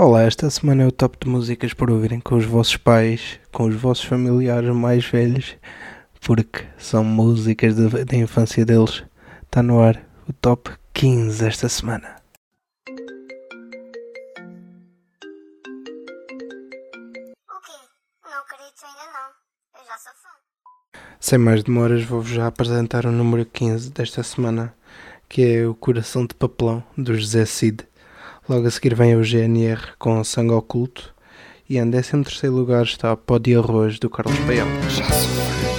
Olá, esta semana é o top de músicas para ouvirem com os vossos pais, com os vossos familiares mais velhos, porque são músicas da de, de infância deles. Está no ar o top 15 esta semana. Sem mais demoras, vou-vos já apresentar o número 15 desta semana, que é O Coração de Papelão, do José Cid. Logo a seguir vem o GNR com Sangue Oculto. E em 13 terceiro lugar está Pó de Arroz do Carlos Peão. Já.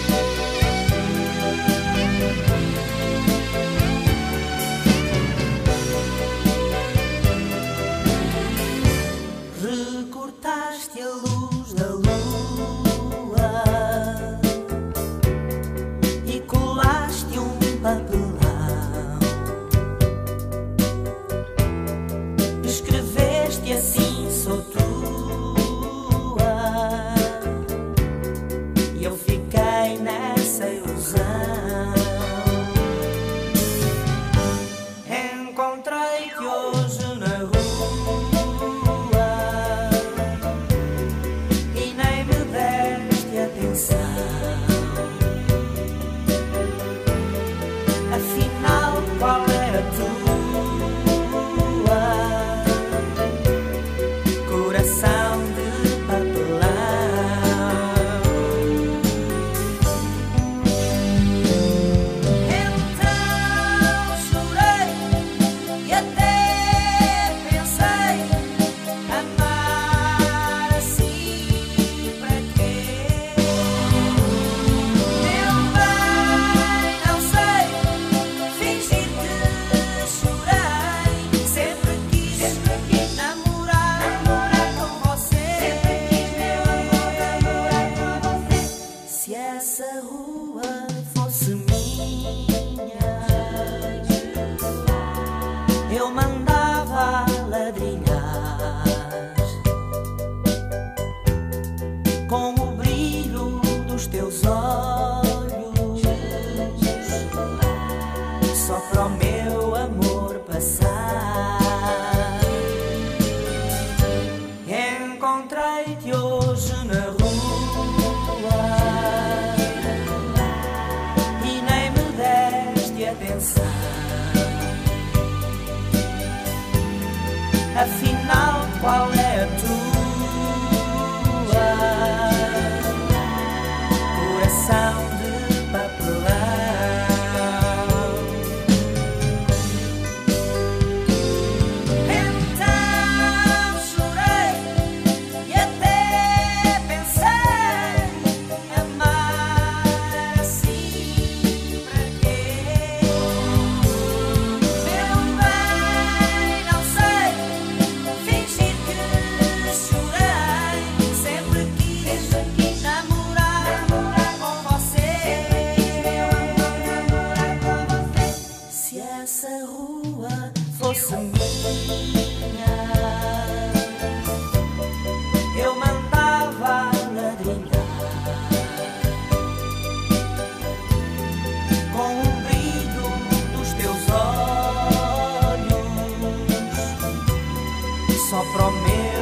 promessa.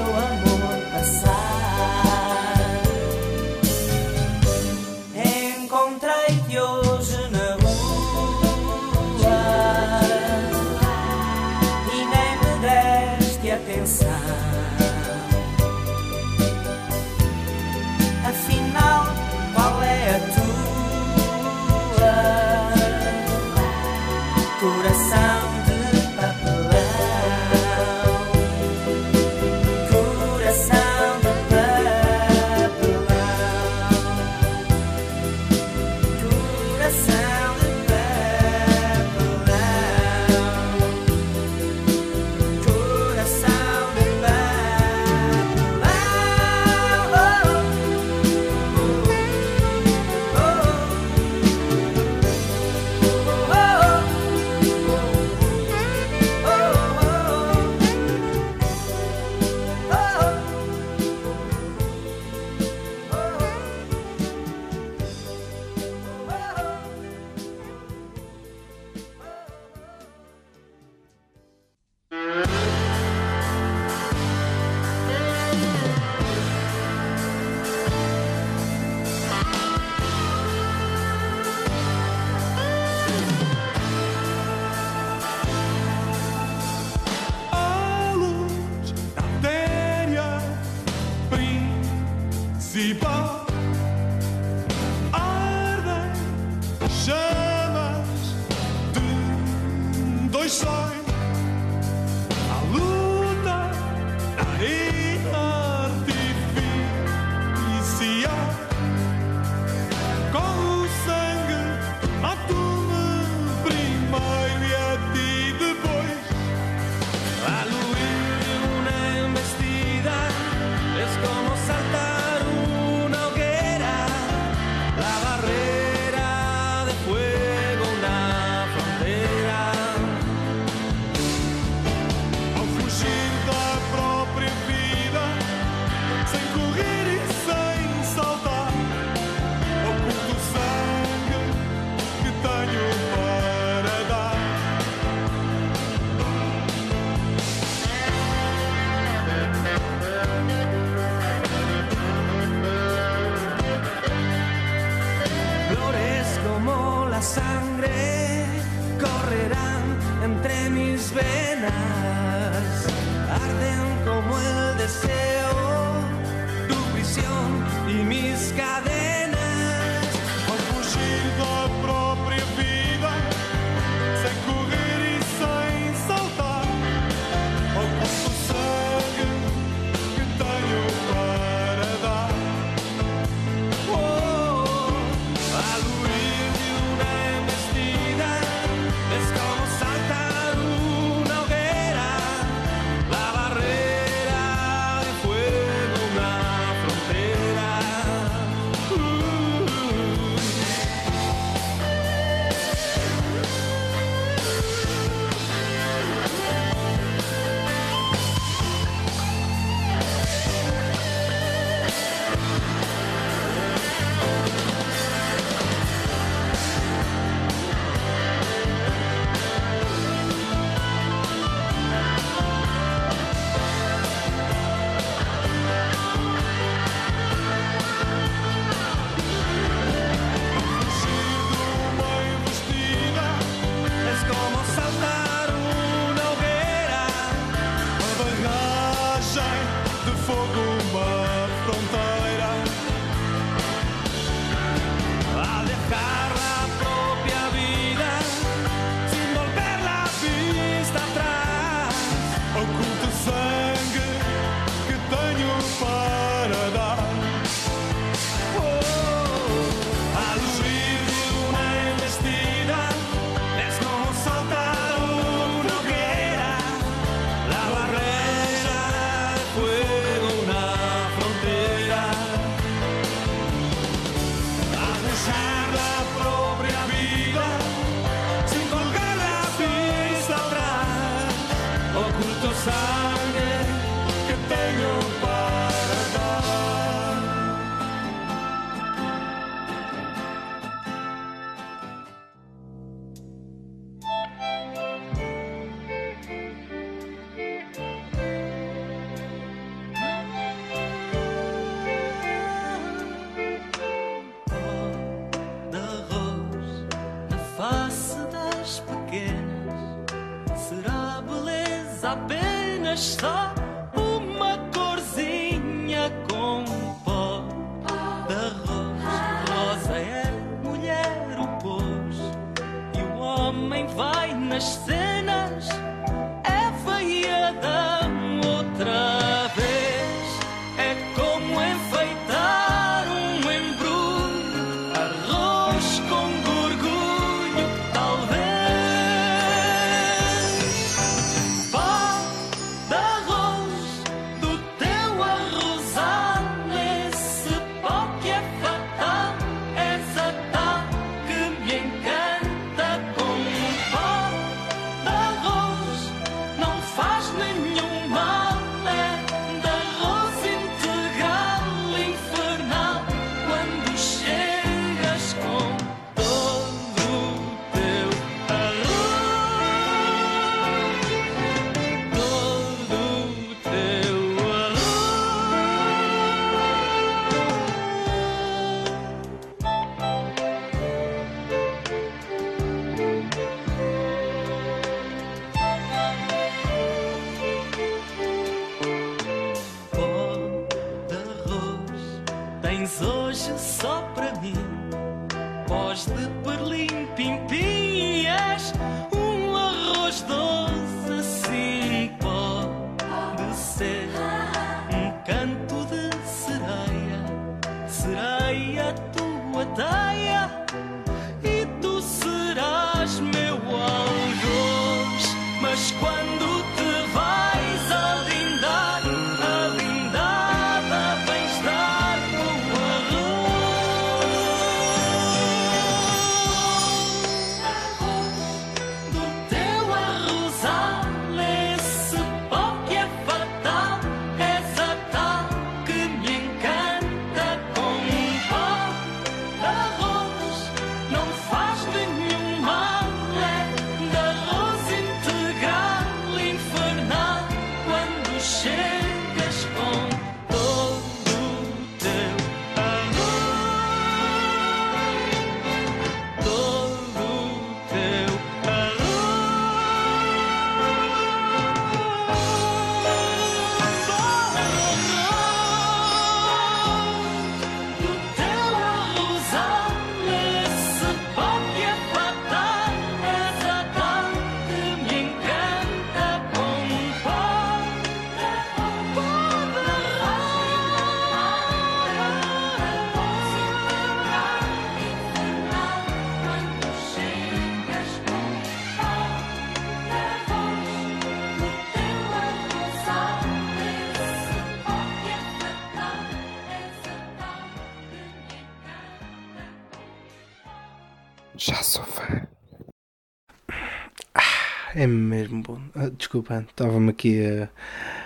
mesmo bom. Ah, desculpa, estava-me aqui a,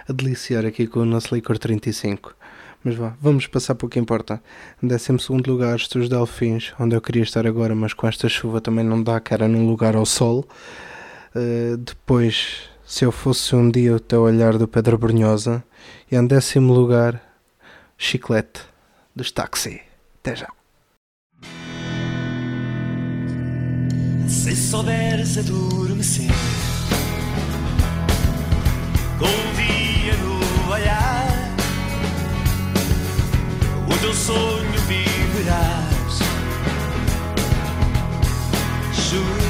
a, deliciar aqui com o nosso licor 35. Mas vá, vamos passar para o que importa. Em 12 lugar, os Delfins, onde eu queria estar agora, mas com esta chuva também não dá cara num lugar ao sol. Uh, depois, se eu fosse um dia o teu olhar do Pedro Brunhosa. E em décimo lugar, Chiclete, dos Táxi. Até já. Se souberes adormecer confia no olhar. O teu sonho viverás. Juro.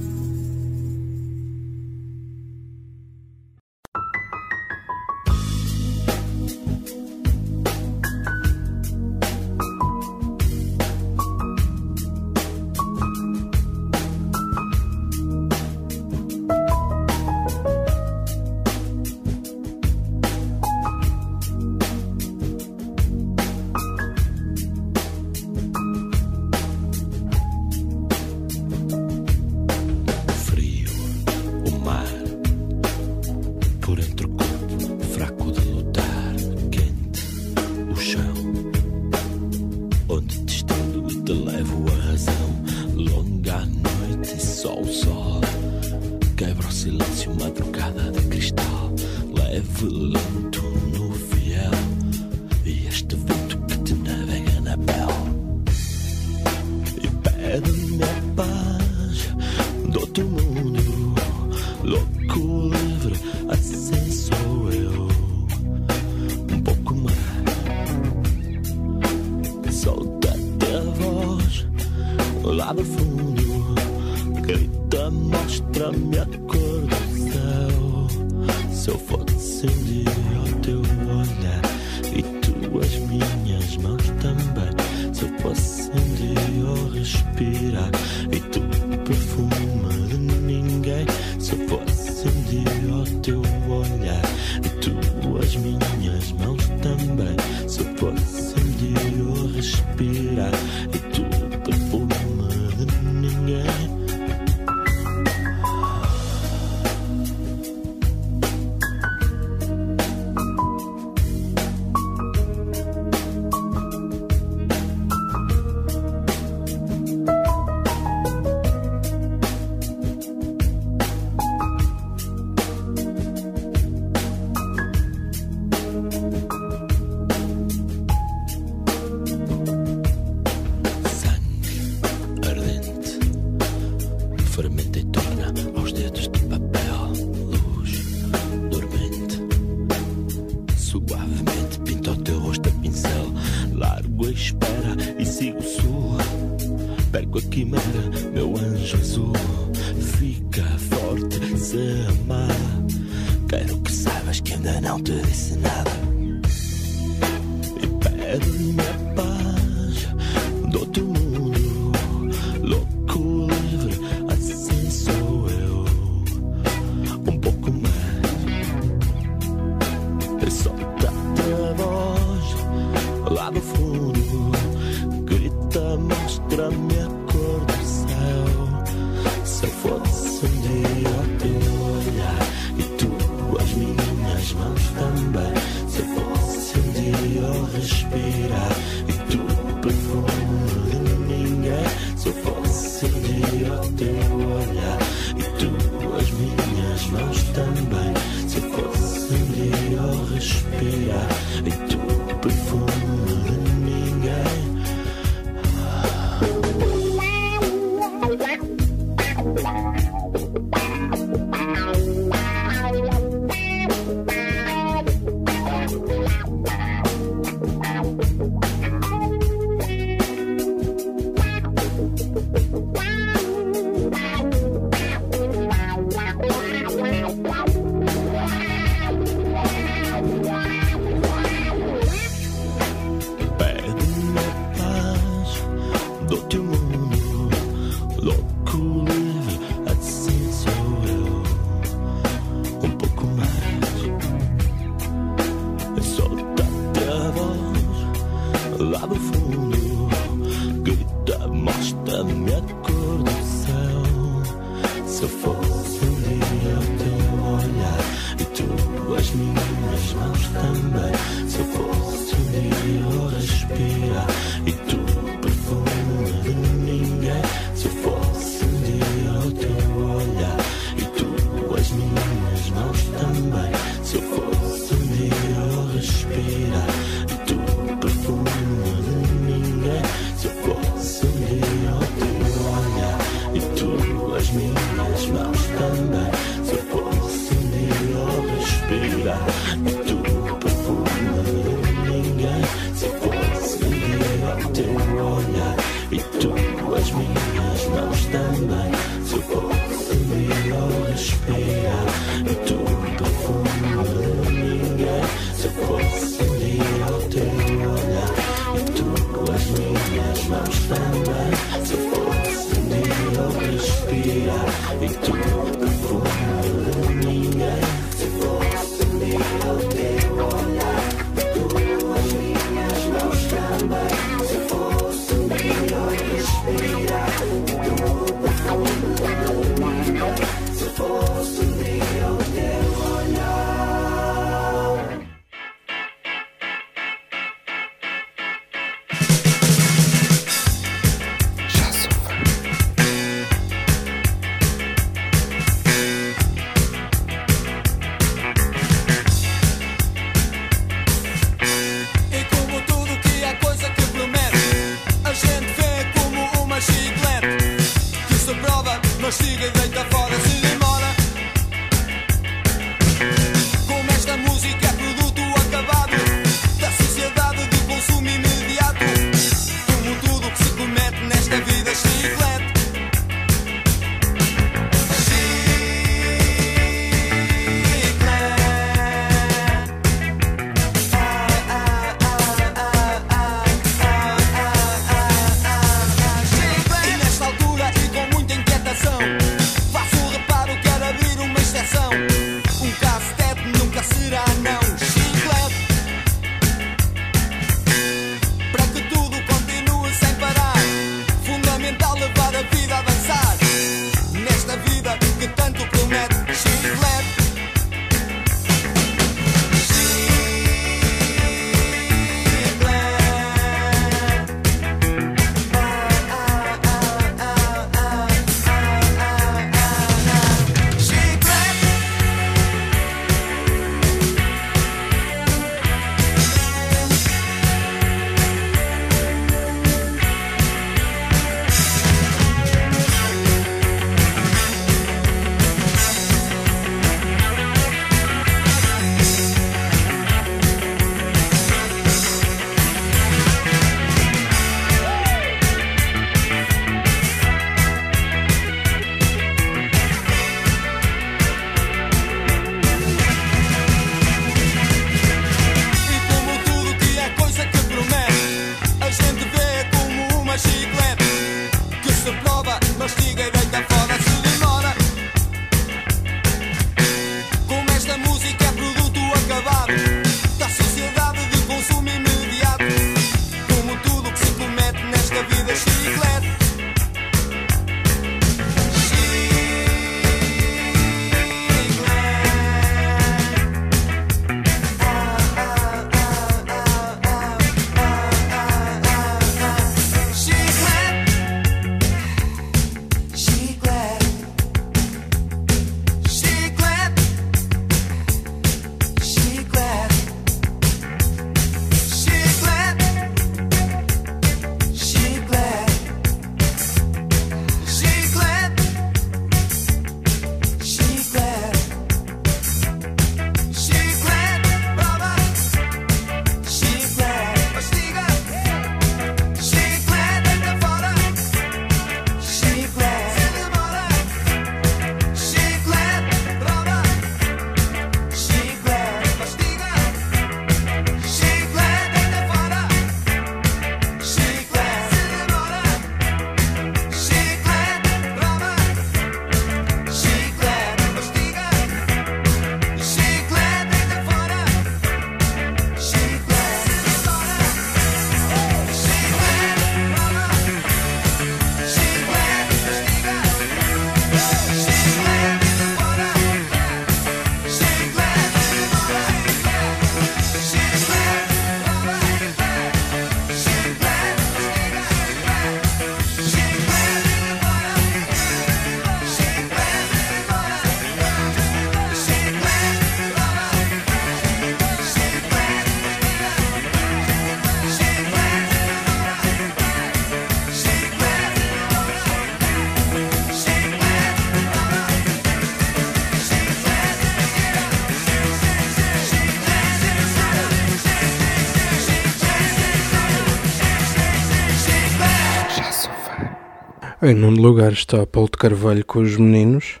Em nono lugar está Paulo de Carvalho com os meninos.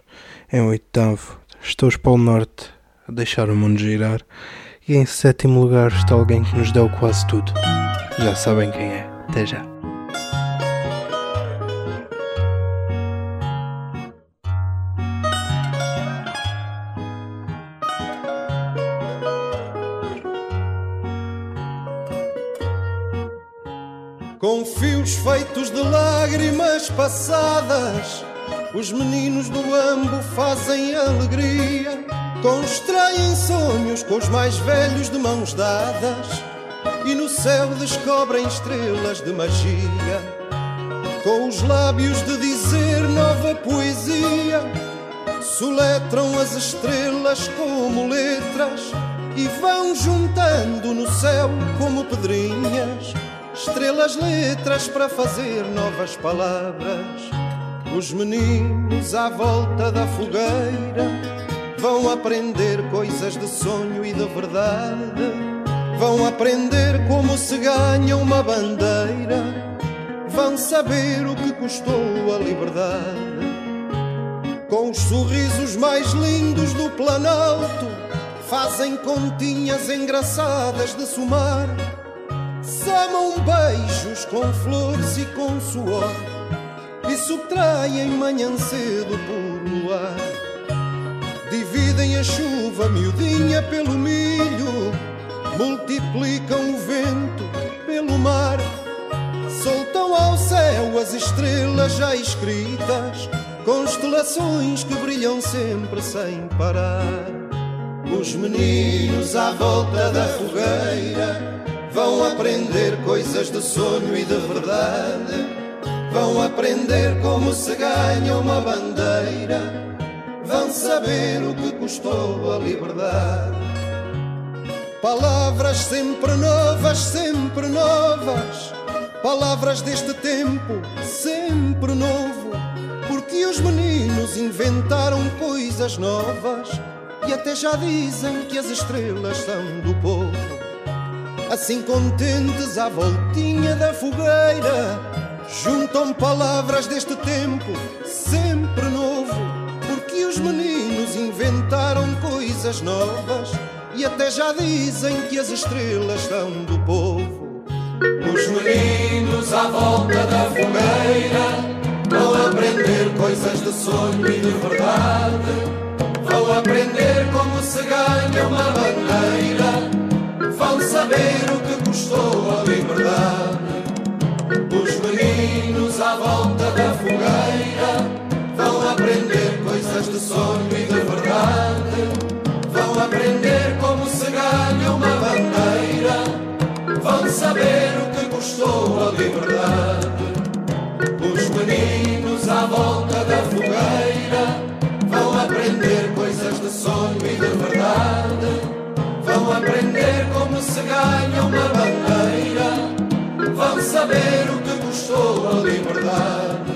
Em oitavo está os Polo Norte a deixar o mundo girar. E em sétimo lugar está alguém que nos deu quase tudo. Já sabem quem é. Até já. Fios feitos de lágrimas passadas, os meninos do Ambo fazem alegria. Constroem sonhos com os mais velhos de mãos dadas e no céu descobrem estrelas de magia. Com os lábios de dizer nova poesia, soletram as estrelas como letras e vão juntando no céu como pedrinhas estrelas, letras para fazer novas palavras. Os meninos à volta da fogueira vão aprender coisas de sonho e de verdade. Vão aprender como se ganha uma bandeira. Vão saber o que custou a liberdade. Com os sorrisos mais lindos do Planalto, fazem continhas engraçadas de somar. Samam beijos com flores e com suor E subtraem manhã cedo por luar Dividem a chuva miudinha pelo milho Multiplicam o vento pelo mar. Soltam ao céu as estrelas já escritas Constelações que brilham sempre sem parar. Os meninos à volta da fogueira Vão aprender coisas de sonho e de verdade. Vão aprender como se ganha uma bandeira. Vão saber o que custou a liberdade. Palavras sempre novas, sempre novas. Palavras deste tempo, sempre novo. Porque os meninos inventaram coisas novas. E até já dizem que as estrelas são do povo assim contentes à voltinha da fogueira, juntam palavras deste tempo, sempre novo, porque os meninos inventaram coisas novas e até já dizem que as estrelas são do povo. Os meninos à volta da fogueira vão aprender coisas de sonho e de verdade. Vão aprender como se ganha uma bandeira saber o que custou a liberdade. Os meninos à volta da fogueira vão aprender coisas de sonho e de verdade. Vão aprender como se ganha uma bandeira. Vão saber o que custou a liberdade. Os meninos à volta da fogueira vão aprender coisas de sonho e de verdade. Vão aprender como se ganha uma bandeira. Vão saber o que custou a liberdade.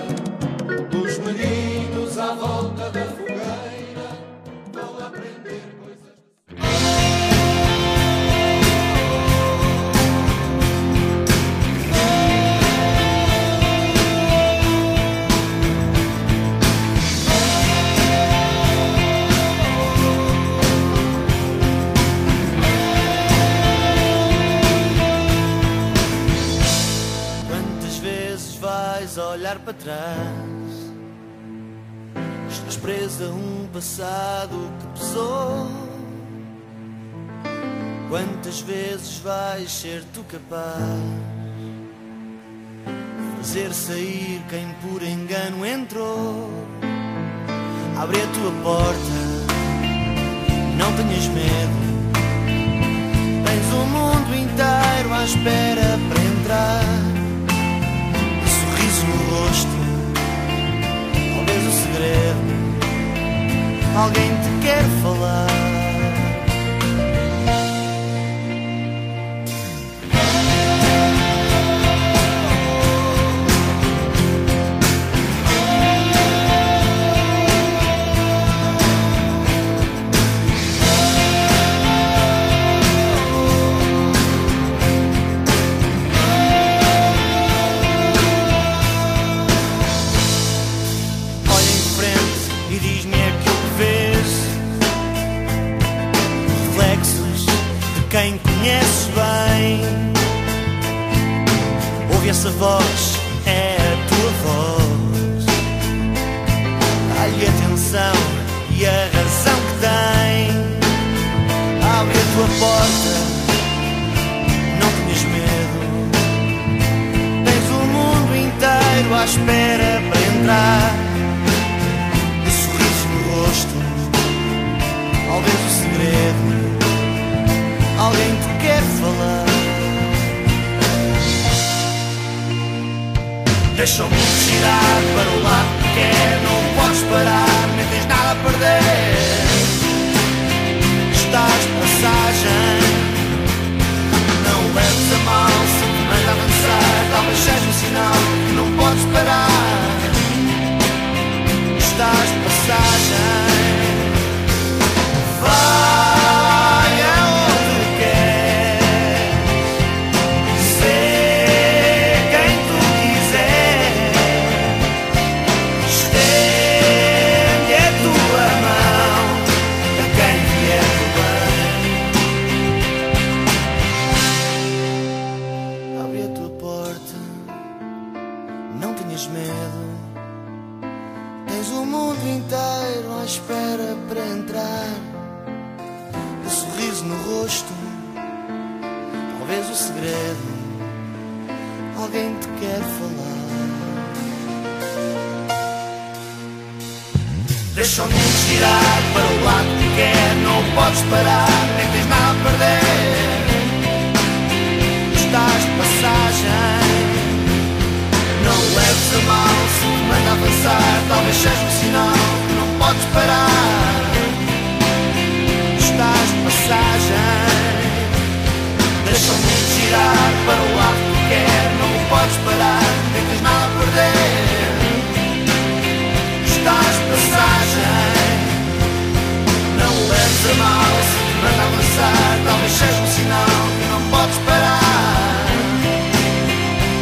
Trás? Estás presa a um passado que pesou. Quantas vezes vais ser tu capaz? Fazer sair quem por engano entrou. Abre a tua porta, não tenhas medo. Tens o mundo inteiro à espera para entrar. Rosto, talvez o segredo. Alguém te quer falar. Segredo. Alguém te quer falar. Deixa o mundo girar para o lado que quer. Não podes parar, nem tens nada a perder. Estás de passagem. Não leves a mal se te manda avançar. Talvez seja um sinal que não podes parar. Estás de passagem. Deixa o mundo girar para o lado que quer. Não podes parar, nem tens nada a perder. Estás de passagem. Não leves a mal se te manda avançar. Talvez seja um sinal que não podes parar.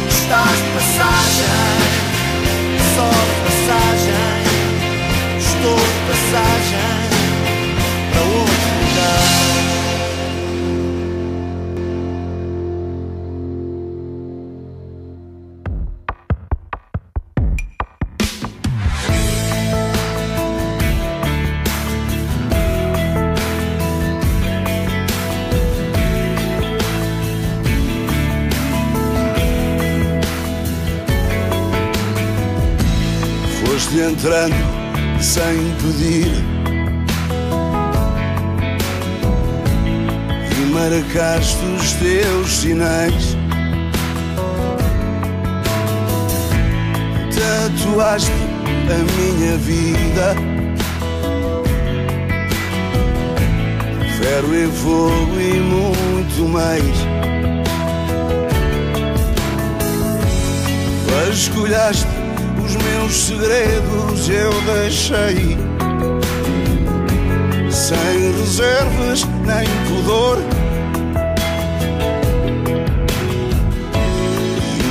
Estás de passagem, só de passagem. Estou de passagem entrando sem pedir. E marcaste os teus sinais. Tatuaste a minha vida. Ferro e fogo e muito mais. Vasculhaste os meus segredos eu deixei sem reservas nem pudor.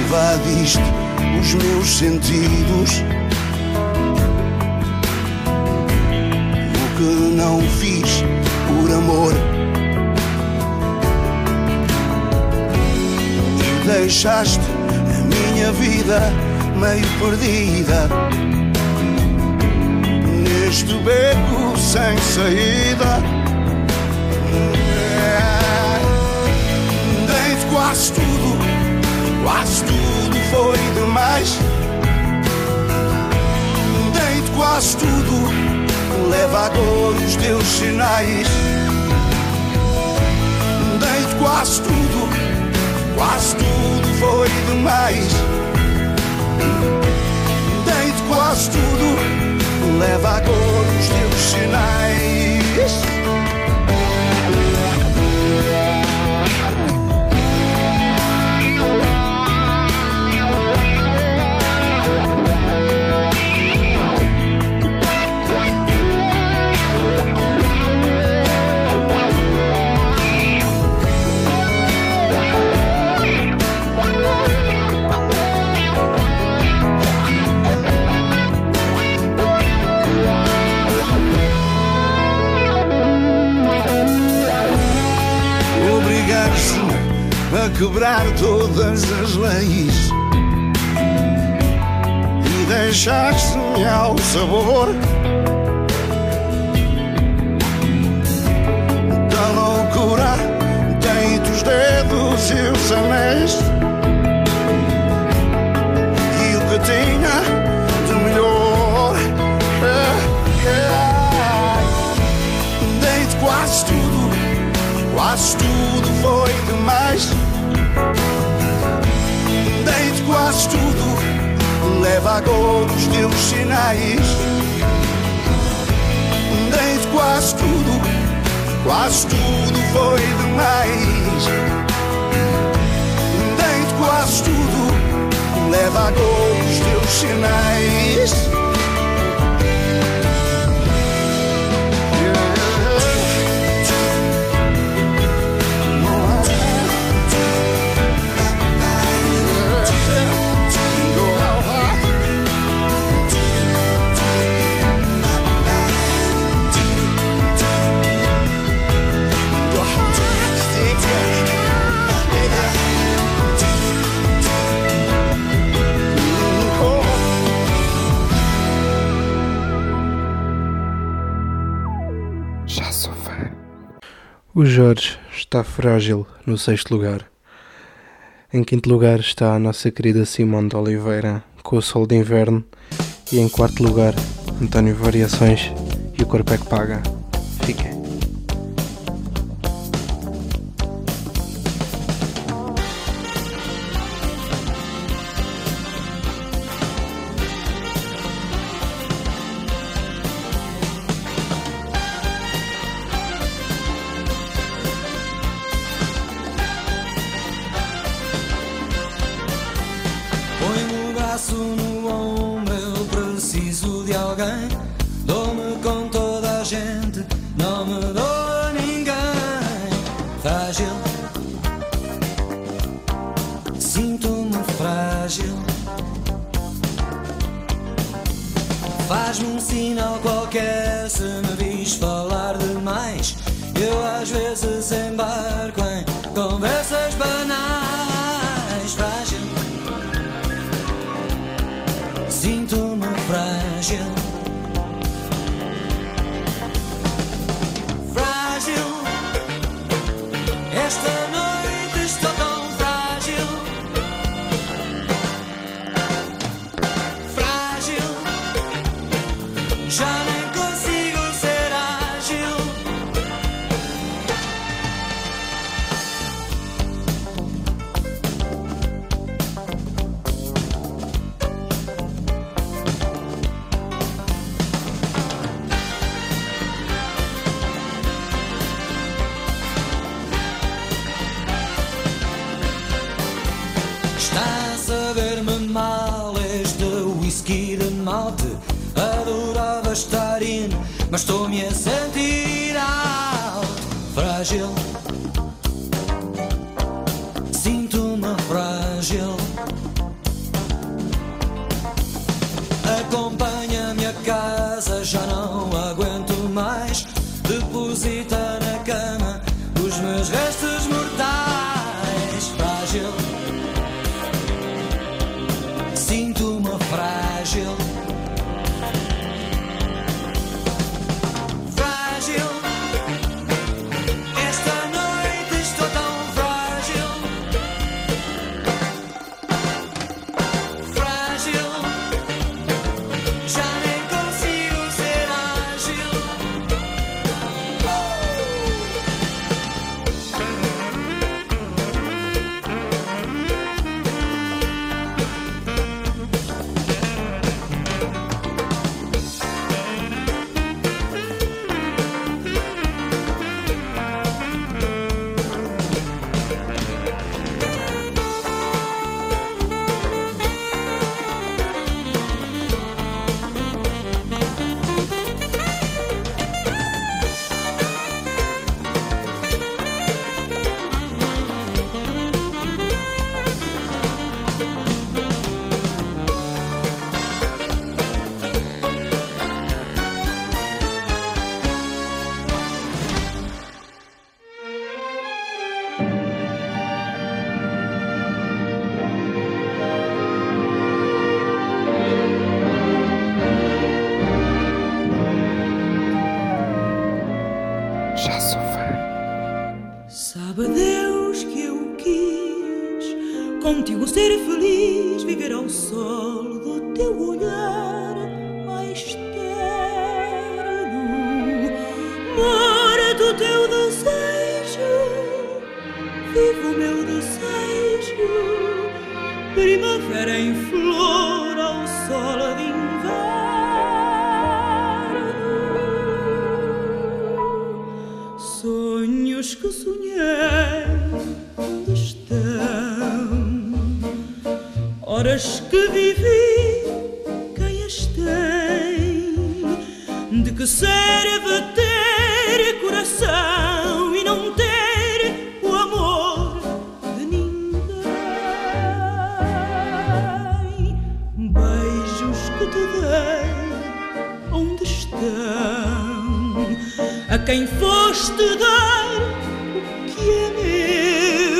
Invadiste os meus sentidos. O que não fiz por amor. E deixaste a minha vida meio perdida neste beco sem saída. Dei-te quase tudo, quase tudo foi demais. Dei-te quase tudo, leva agora os teus sinais. Dei-te quase tudo, quase tudo foi demais. Dei-te quase tudo, leva agora os teus sinais. Quebrar todas as leis e deixaste-me ao sabor O Jorge está frágil no sexto lugar. Em quinto lugar está a nossa querida Simone de Oliveira com o Sol de Inverno. E em quarto lugar, António Variações e o Corpo é que Paga. Fiquem. Põe-me o braço no ombro, eu preciso de alguém. Dou-me com toda a gente, não me dou a ninguém. Frágil, sinto-me frágil. Faz-me um sinal qualquer se me vis falar demais. Eu às vezes embarco em conversas banais. Mas estou-me a sentir alto. Frágil. horas que vivi, quem as tem? De que serve ter coração e não ter o amor de ninguém? Beijos que te dei, onde estão? A quem foste dar o que é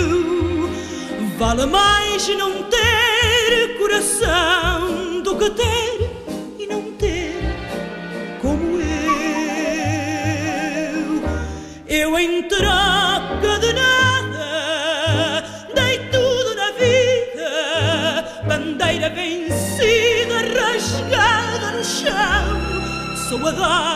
meu? Vale mais não love.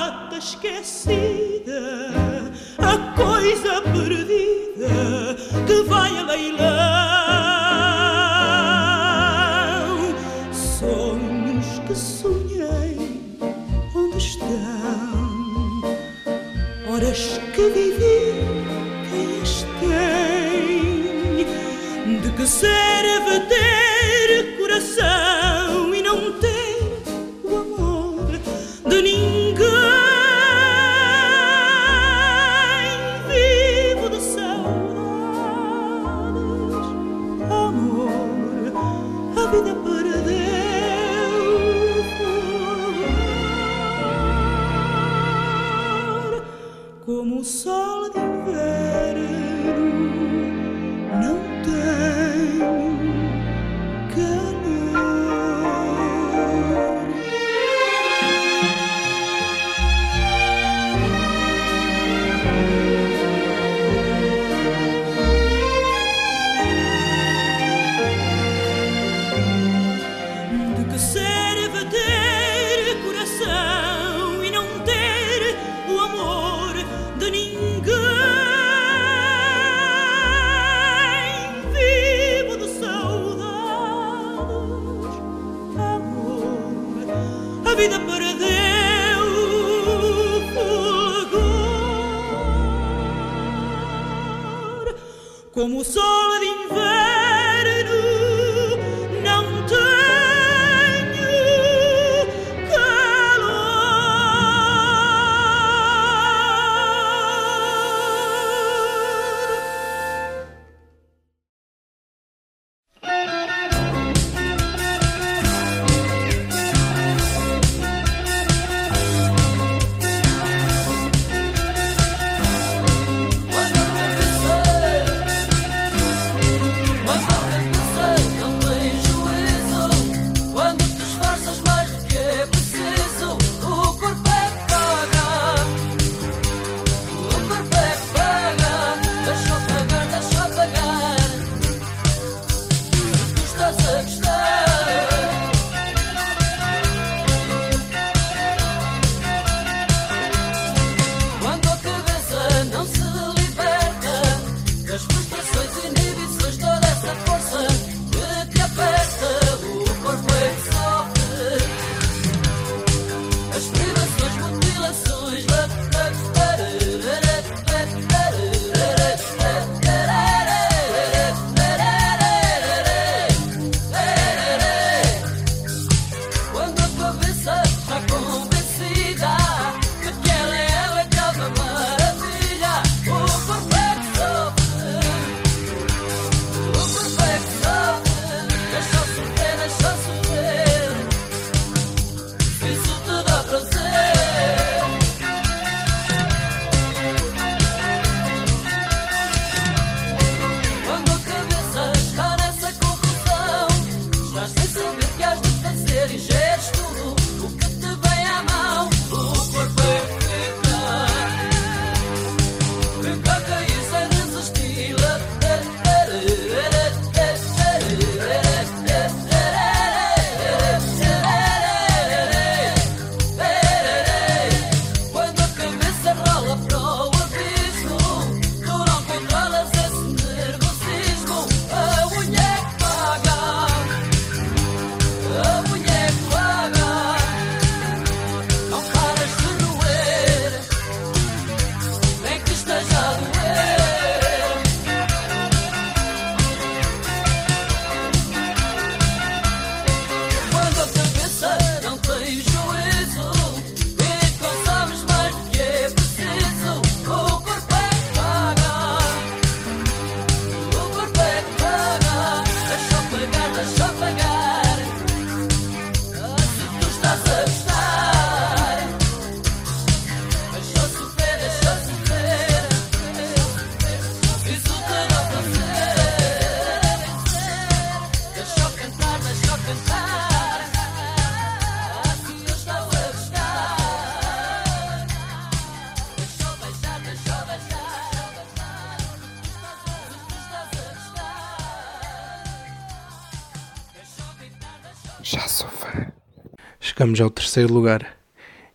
Chegamos ao terceiro lugar.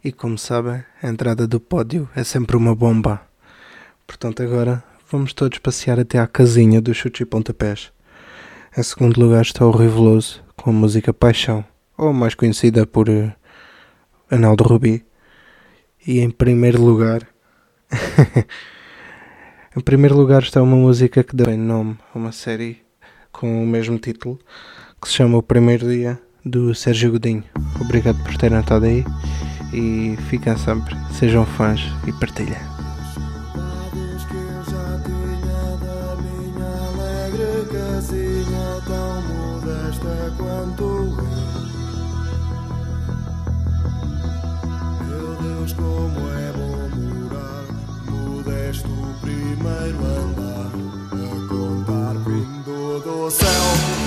E como sabem, a entrada do pódio é sempre uma bomba. Portanto, agora vamos todos passear até à casinha dos chutes e pontapés. Em segundo lugar está o Riveloso com a música Paixão, ou mais conhecida por uh, Analdo Rubi. E em primeiro lugar. em primeiro lugar está uma música que dá nome a uma série com o mesmo título, que se chama O Primeiro Dia, do Sérgio Godinho. Obrigado por terem estado aí e fiquem sempre, sejam fãs e partilhem. É primeiro andar a contar vindo do céu.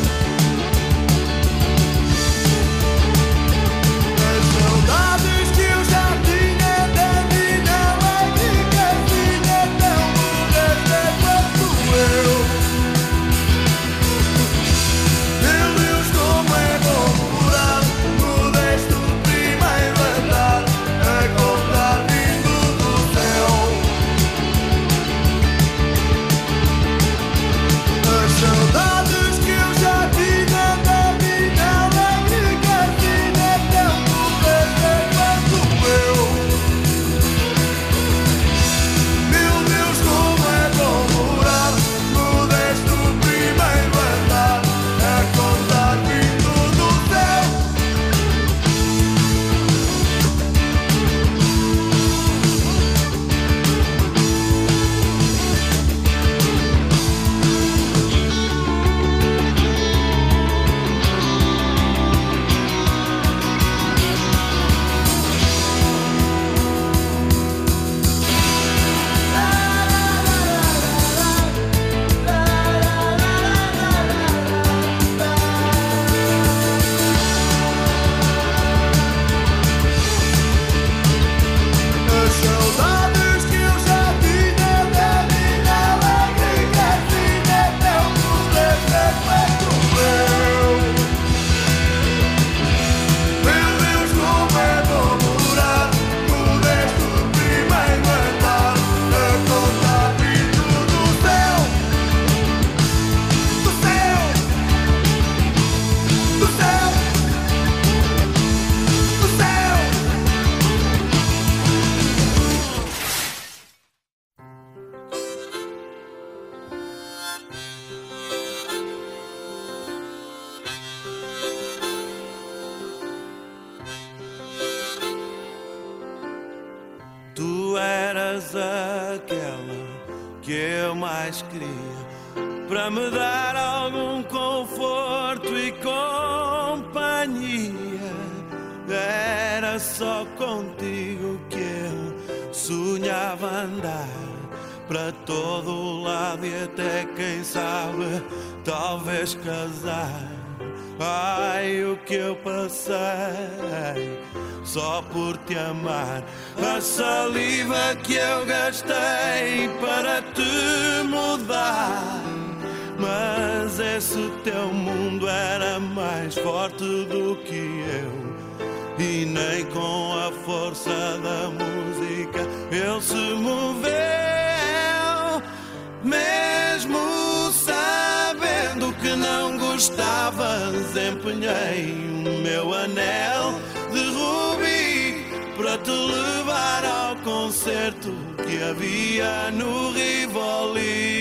Quem sabe talvez casar. Ai, o que eu passei só por te amar. A saliva que eu gastei para te mudar. Mas esse teu mundo era mais forte do que eu. E nem com a força da música ele se moveu. Mesmo sabendo que não gostavas, empenhei o meu anel de rubi para te levar ao concerto que havia no Rivoli.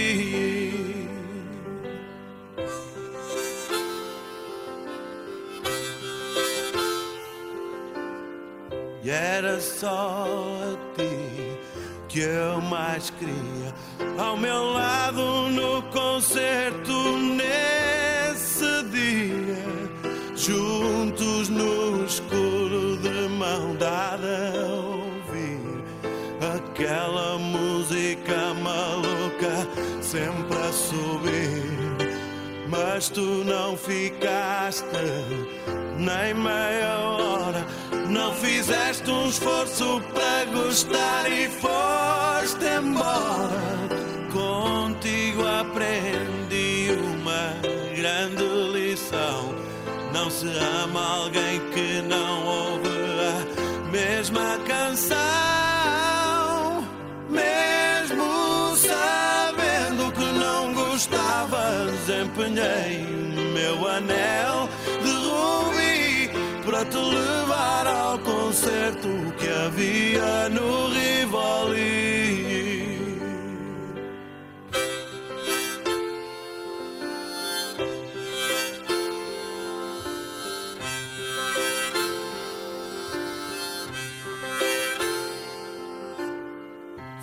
E era só a ti que eu mais queria ao meu lado no concerto nesse dia, juntos no escuro de mão dada a ouvir aquela música maluca sempre a subir. Mas tu não ficaste nem meia hora. Não fizeste um esforço para gostar e foste embora. Contigo aprendi uma grande lição. Não se ama alguém que não ouve a mesma canção. Mesmo sabendo que não gostavas, empenhei meu anel te levar ao concerto que havia no Rivoli.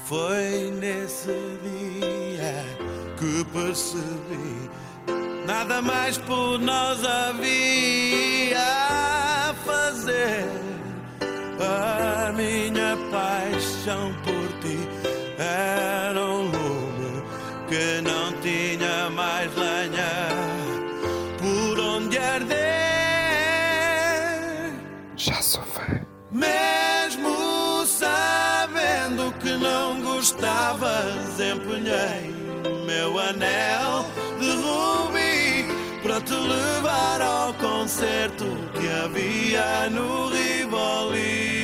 Foi nesse dia que percebi nada mais por nós havia A minha paixão por ti era um lume que não tinha mais lenha por onde arder. Já fã. Mesmo sabendo que não gostavas, empenhei meu anel para te levar ao concerto que havia no Rivoli.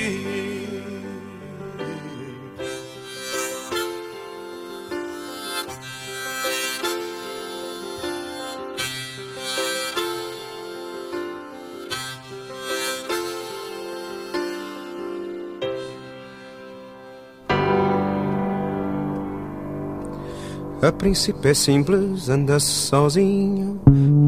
A princípio é simples, anda-se sozinho.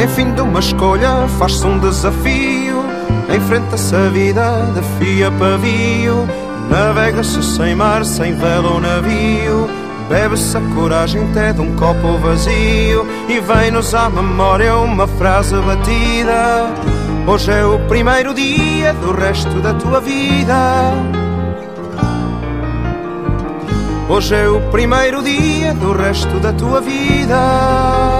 é fim de uma escolha, faz-se um desafio. Enfrenta-se a vida de fio a pavio. Navega-se sem mar, sem vela ou navio. Bebe-se a coragem até de um copo vazio. E vem-nos à memória uma frase batida. Hoje é o primeiro dia do resto da tua vida. Hoje é o primeiro dia do resto da tua vida.